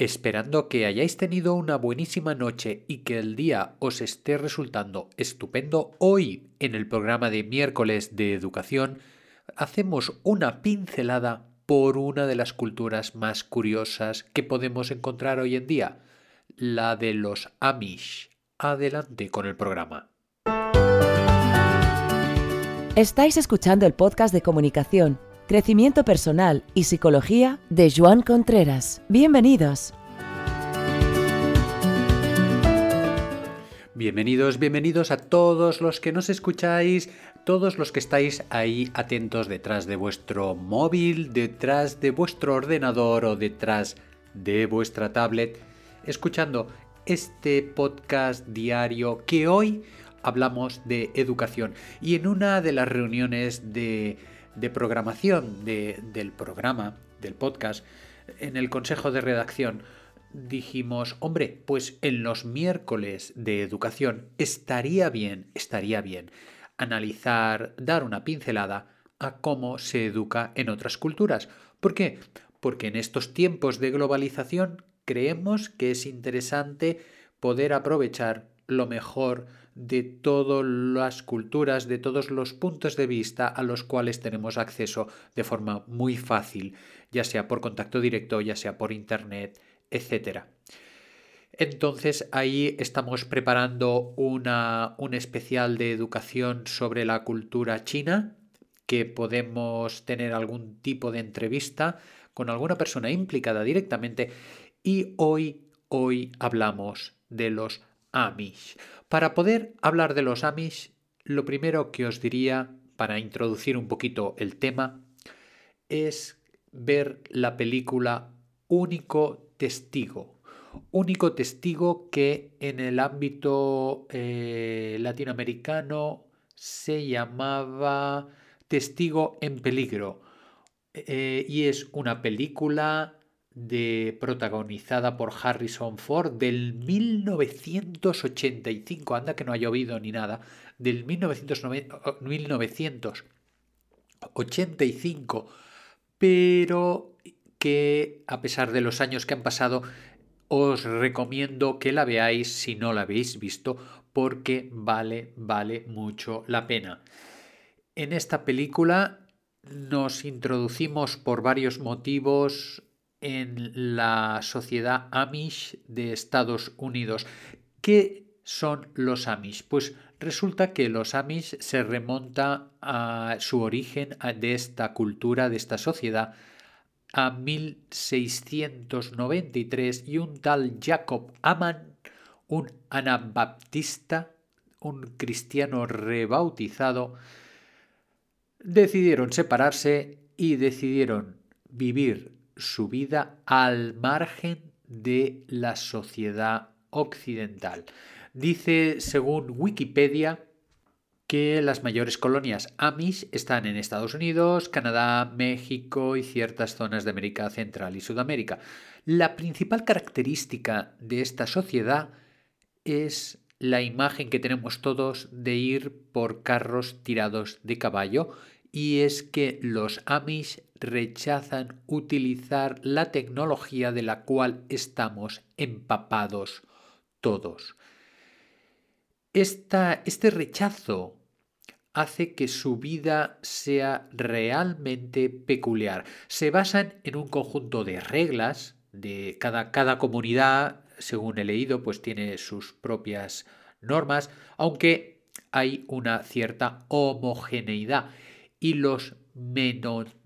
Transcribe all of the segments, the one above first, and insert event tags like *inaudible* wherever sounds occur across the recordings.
Esperando que hayáis tenido una buenísima noche y que el día os esté resultando estupendo, hoy en el programa de miércoles de educación hacemos una pincelada por una de las culturas más curiosas que podemos encontrar hoy en día, la de los Amish. Adelante con el programa. Estáis escuchando el podcast de comunicación crecimiento personal y psicología de Joan Contreras. Bienvenidos. Bienvenidos, bienvenidos a todos los que nos escucháis, todos los que estáis ahí atentos detrás de vuestro móvil, detrás de vuestro ordenador o detrás de vuestra tablet, escuchando este podcast diario que hoy hablamos de educación. Y en una de las reuniones de de programación del programa, del podcast, en el consejo de redacción, dijimos, hombre, pues en los miércoles de educación estaría bien, estaría bien analizar, dar una pincelada a cómo se educa en otras culturas. ¿Por qué? Porque en estos tiempos de globalización creemos que es interesante poder aprovechar lo mejor de todas las culturas, de todos los puntos de vista a los cuales tenemos acceso de forma muy fácil, ya sea por contacto directo, ya sea por internet, etc. Entonces ahí estamos preparando una, un especial de educación sobre la cultura china, que podemos tener algún tipo de entrevista con alguna persona implicada directamente y hoy, hoy hablamos de los Amish. Para poder hablar de los Amish, lo primero que os diría para introducir un poquito el tema es ver la película Único Testigo. Único testigo que en el ámbito eh, latinoamericano se llamaba Testigo en Peligro. Eh, y es una película de, protagonizada por Harrison Ford del 1985, anda que no ha llovido ni nada, del 1985, pero que a pesar de los años que han pasado, os recomiendo que la veáis si no la habéis visto, porque vale, vale mucho la pena. En esta película nos introducimos por varios motivos en la sociedad Amish de Estados Unidos. ¿Qué son los Amish? Pues resulta que los Amish se remonta a su origen de esta cultura, de esta sociedad, a 1693 y un tal Jacob Aman, un anabaptista, un cristiano rebautizado, decidieron separarse y decidieron vivir su vida al margen de la sociedad occidental. Dice, según Wikipedia, que las mayores colonias Amish están en Estados Unidos, Canadá, México y ciertas zonas de América Central y Sudamérica. La principal característica de esta sociedad es la imagen que tenemos todos de ir por carros tirados de caballo y es que los Amish rechazan utilizar la tecnología de la cual estamos empapados todos. este rechazo hace que su vida sea realmente peculiar. Se basan en un conjunto de reglas, de cada, cada comunidad, según he leído, pues tiene sus propias normas, aunque hay una cierta homogeneidad y los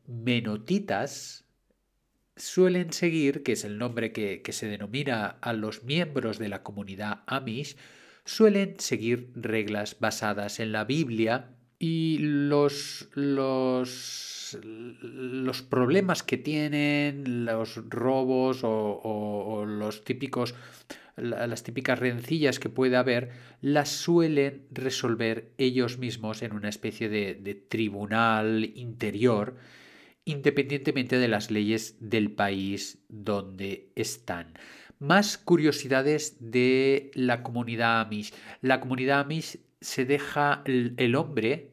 menotitas suelen seguir, que es el nombre que, se denomina a los miembros de la comunidad Amish, suelen seguir reglas basadas en la Biblia y los, los, los problemas que tienen, los robos o los típicos las típicas rencillas que puede haber, las suelen resolver ellos mismos en una especie de, de tribunal interior, independientemente de las leyes del país donde están. Más curiosidades de la comunidad Amish. La comunidad Amish se deja el, hombre,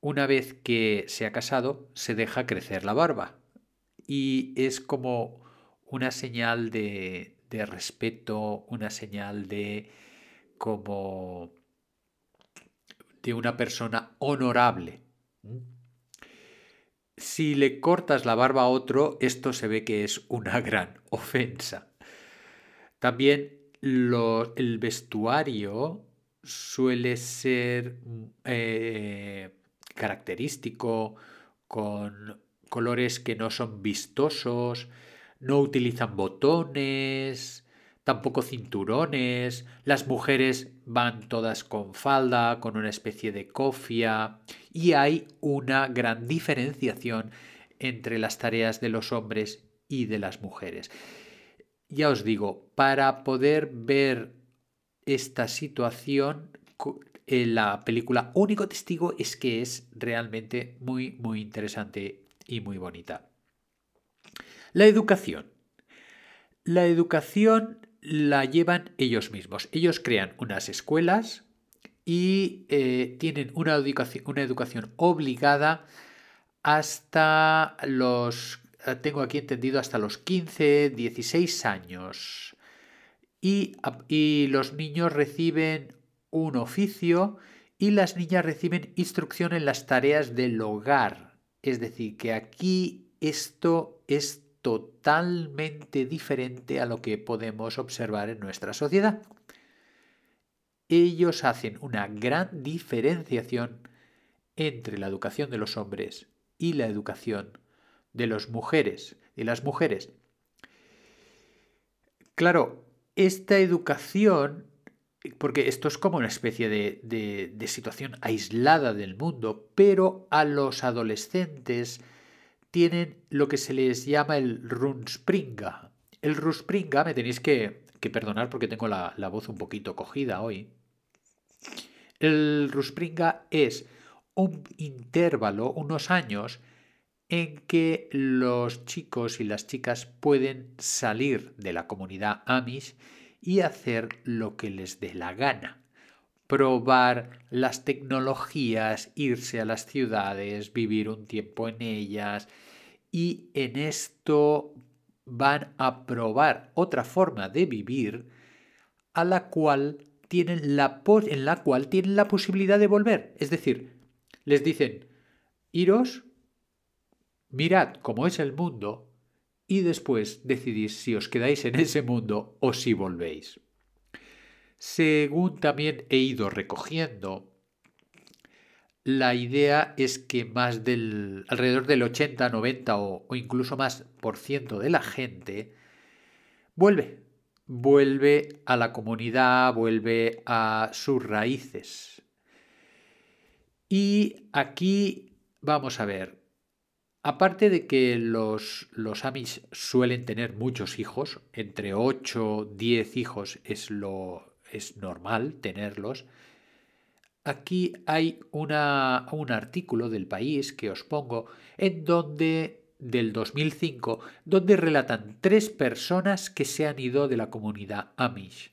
una vez que se ha casado, se deja crecer la barba. Y es como una señal de, de respeto, una señal de como de una persona honorable. Si le cortas la barba a otro, esto se ve que es una *laughs* gran ofensa. También el vestuario suele ser eh, característico, con colores que no son vistosos, no utilizan botones, tampoco cinturones, las mujeres van todas con falda, con una especie de cofia, y hay una gran diferenciación entre las tareas de los hombres y de las mujeres. Ya os digo, para poder ver esta situación, en la película Único Testigo es que es realmente muy, muy interesante y muy bonita. La educación. La educación la llevan ellos mismos. Ellos crean unas escuelas y eh, tienen una educación, una educación obligada hasta los, eh, tengo aquí entendido, hasta los 15, 16 años. Y, y los niños reciben un oficio y las niñas reciben instrucción en las tareas del hogar. Es decir, que aquí esto es totalmente diferente a lo que podemos observar en nuestra sociedad. Ellos hacen una gran diferenciación entre la educación de los hombres y la educación de las mujeres, las mujeres. Claro, esta educación, porque esto es como una especie de situación aislada del mundo, pero a los adolescentes tienen lo que se les llama el Runspringa. El Runspringa, me tenéis que, perdonar porque tengo la, voz un poquito cogida hoy. El Runspringa es un intervalo, unos años, en que los chicos y las chicas pueden salir de la comunidad Amish y hacer lo que les dé la gana probar las tecnologías, irse a las ciudades, vivir un tiempo en ellas y en esto van a probar otra forma de vivir a la cual tienen la en la cual tienen la posibilidad de volver, es decir, les dicen, iros, mirad cómo es el mundo y después decidís si os quedáis en ese mundo o si volvéis. Según también he ido recogiendo, la idea es que más del alrededor del 80, 90 o, incluso más por ciento de la gente vuelve, vuelve a la comunidad, vuelve a sus raíces. Y aquí vamos a ver, aparte de que los, los Amish suelen tener muchos hijos, entre 8, 10 hijos es lo, es normal tenerlos. Aquí hay una, un artículo del país que os pongo en donde del 2005 donde relatan tres personas que se han ido de la comunidad Amish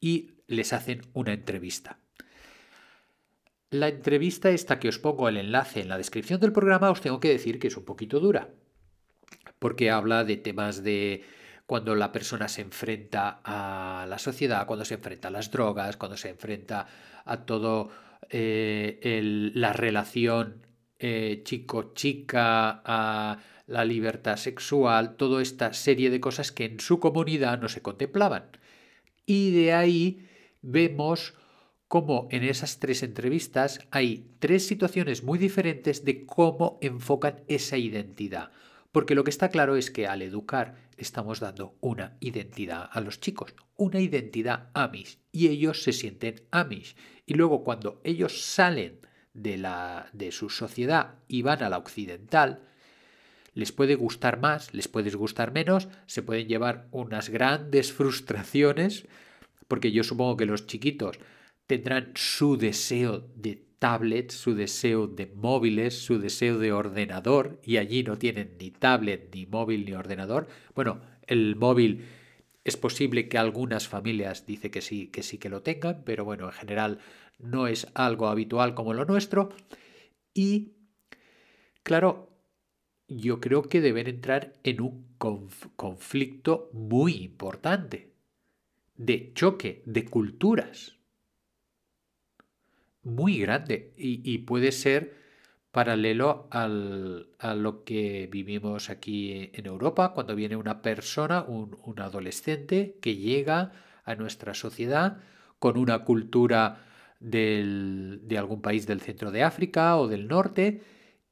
y les hacen una entrevista. La entrevista esta que os pongo el enlace en la descripción del programa os tengo que decir que es un poquito dura porque habla de temas de cuando la persona se enfrenta a la sociedad, cuando se enfrenta a las drogas, cuando se enfrenta a todo eh, la relación eh, chico-chica, a la libertad sexual, toda esta serie de cosas que en su comunidad no se contemplaban. Y de ahí vemos cómo en esas tres entrevistas hay tres situaciones muy diferentes de cómo enfocan esa identidad. Porque lo que está claro es que al educar estamos dando una identidad a los chicos, una identidad Amish, y ellos se sienten Amish. Y luego cuando ellos salen de, la, de su sociedad y van a la occidental, les puede gustar más, les puede gustar menos, se pueden llevar unas grandes *laughs* frustraciones, porque yo supongo que los chiquitos tendrán su deseo de tablet, su deseo de móviles, su deseo de ordenador, y allí no tienen ni tablet, ni móvil, ni ordenador. Bueno, el móvil es posible que algunas familias dice que sí, que sí que lo tengan, pero bueno, en general no es algo habitual como lo nuestro. Y claro, yo creo que deben entrar en un conflicto muy importante de choque de culturas muy grande y, puede ser paralelo al, a lo que vivimos aquí en Europa cuando viene una persona, un, un adolescente que llega a nuestra sociedad con una cultura del, de algún país del centro de África o del norte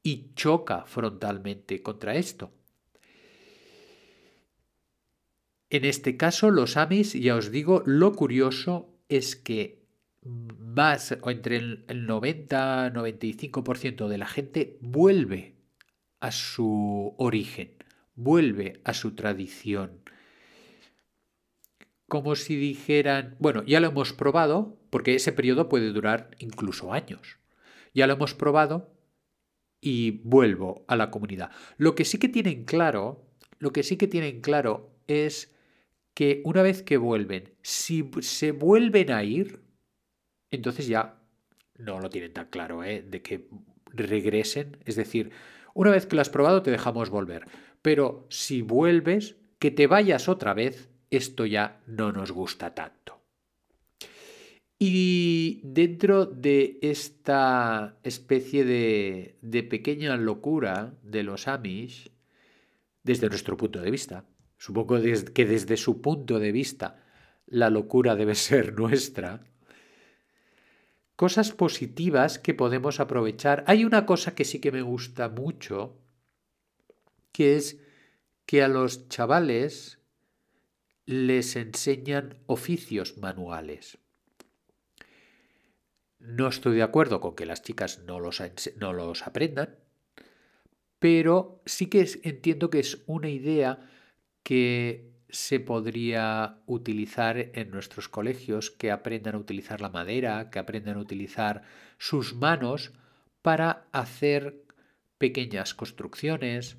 y choca frontalmente contra esto. En este caso, los Amis, ya os digo, lo curioso es que más o entre el 90-95% de la gente vuelve a su origen, vuelve a su tradición. Como si dijeran, bueno, ya lo hemos probado, porque ese periodo puede durar incluso años. Ya lo hemos probado y vuelvo a la comunidad. Lo que sí que tienen claro, lo que sí que tienen claro es que una vez que vuelven, si se vuelven a ir, entonces ya no lo tienen tan claro, ¿eh? de que regresen. Es decir, una vez que lo has probado te dejamos volver. Pero si vuelves, que te vayas otra vez, esto ya no nos gusta tanto. Y dentro de esta especie de, de pequeña locura de los Amish, desde nuestro punto de vista, supongo que desde su punto de vista la locura debe ser *laughs* nuestra, cosas positivas que podemos aprovechar. Hay una cosa que sí que me gusta mucho, que es que a los chavales les enseñan oficios manuales. No estoy de acuerdo con que las chicas no los, no los aprendan, pero sí que entiendo que es una idea que se podría utilizar en nuestros colegios, que aprendan a utilizar la madera, que aprendan a utilizar sus manos para hacer pequeñas construcciones,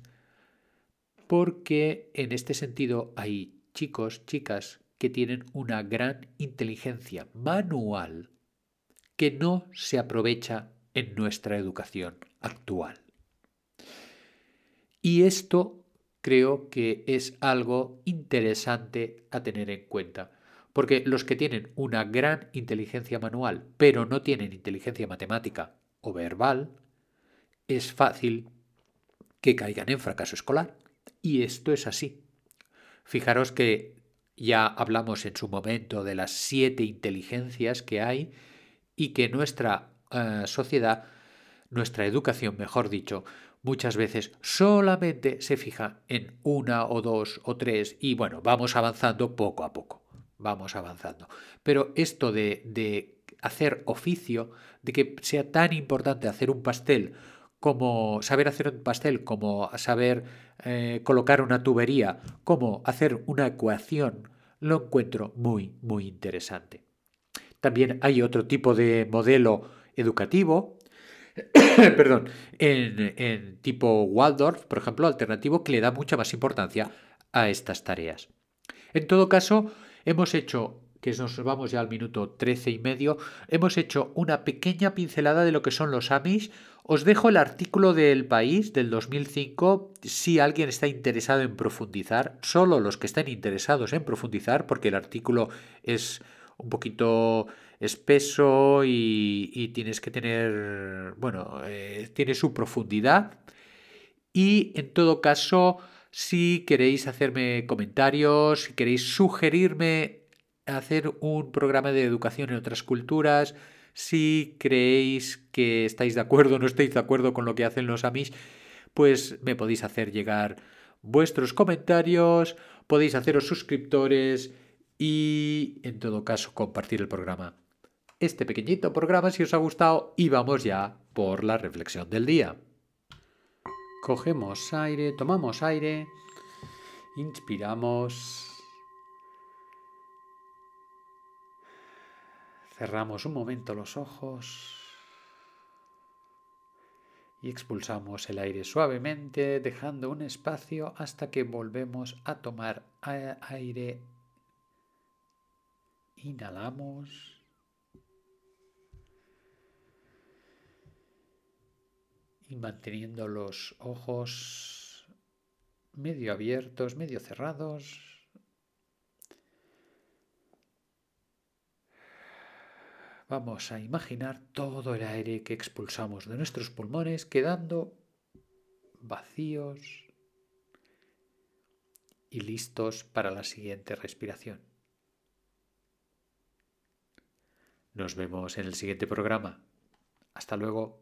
porque en este sentido hay chicos, chicas que tienen una gran inteligencia manual que no se aprovecha en nuestra educación actual. Y esto creo que es algo interesante a tener en cuenta. Porque los que tienen una gran inteligencia manual, pero no tienen inteligencia matemática o verbal, es fácil que caigan en fracaso escolar. Y esto es así. Fijaros que ya hablamos en su momento de las siete inteligencias que hay y que nuestra eh, sociedad, nuestra educación, mejor dicho, muchas veces solamente se fija en una o dos o tres y bueno, vamos avanzando poco a poco, vamos avanzando. Pero esto de, hacer oficio, de que sea tan importante hacer un pastel como saber hacer un pastel, como saber eh, colocar una tubería, como hacer una ecuación, lo encuentro muy, muy interesante. También hay otro tipo de modelo educativo *coughs* perdón, en, tipo Waldorf, por ejemplo, alternativo, que le da mucha más importancia a estas tareas. En todo caso, hemos hecho, que nos vamos ya al minuto 13 y medio, hemos hecho una pequeña pincelada de lo que son los Amish. Os dejo el artículo del país del 2005 si alguien está interesado en profundizar, solo los que estén interesados en profundizar, porque el artículo es un poquito espeso y, tienes que tener, bueno, eh, tiene su profundidad. Y en todo caso, si queréis hacerme comentarios, si queréis sugerirme hacer un programa de educación en otras culturas, si creéis que estáis de acuerdo o no estáis de acuerdo con lo que hacen los Amish, pues me podéis hacer llegar vuestros comentarios, podéis haceros suscriptores y en todo caso compartir el programa este pequeñito programa si os ha gustado y vamos ya por la reflexión del día. Cogemos aire, tomamos aire, inspiramos, cerramos un momento los ojos y expulsamos el aire suavemente dejando un espacio hasta que volvemos a tomar aire. Inhalamos. Y manteniendo los ojos medio abiertos, medio cerrados. Vamos a imaginar todo el aire que expulsamos de nuestros pulmones quedando vacíos y listos para la siguiente respiración. Nos vemos en el siguiente programa. Hasta luego.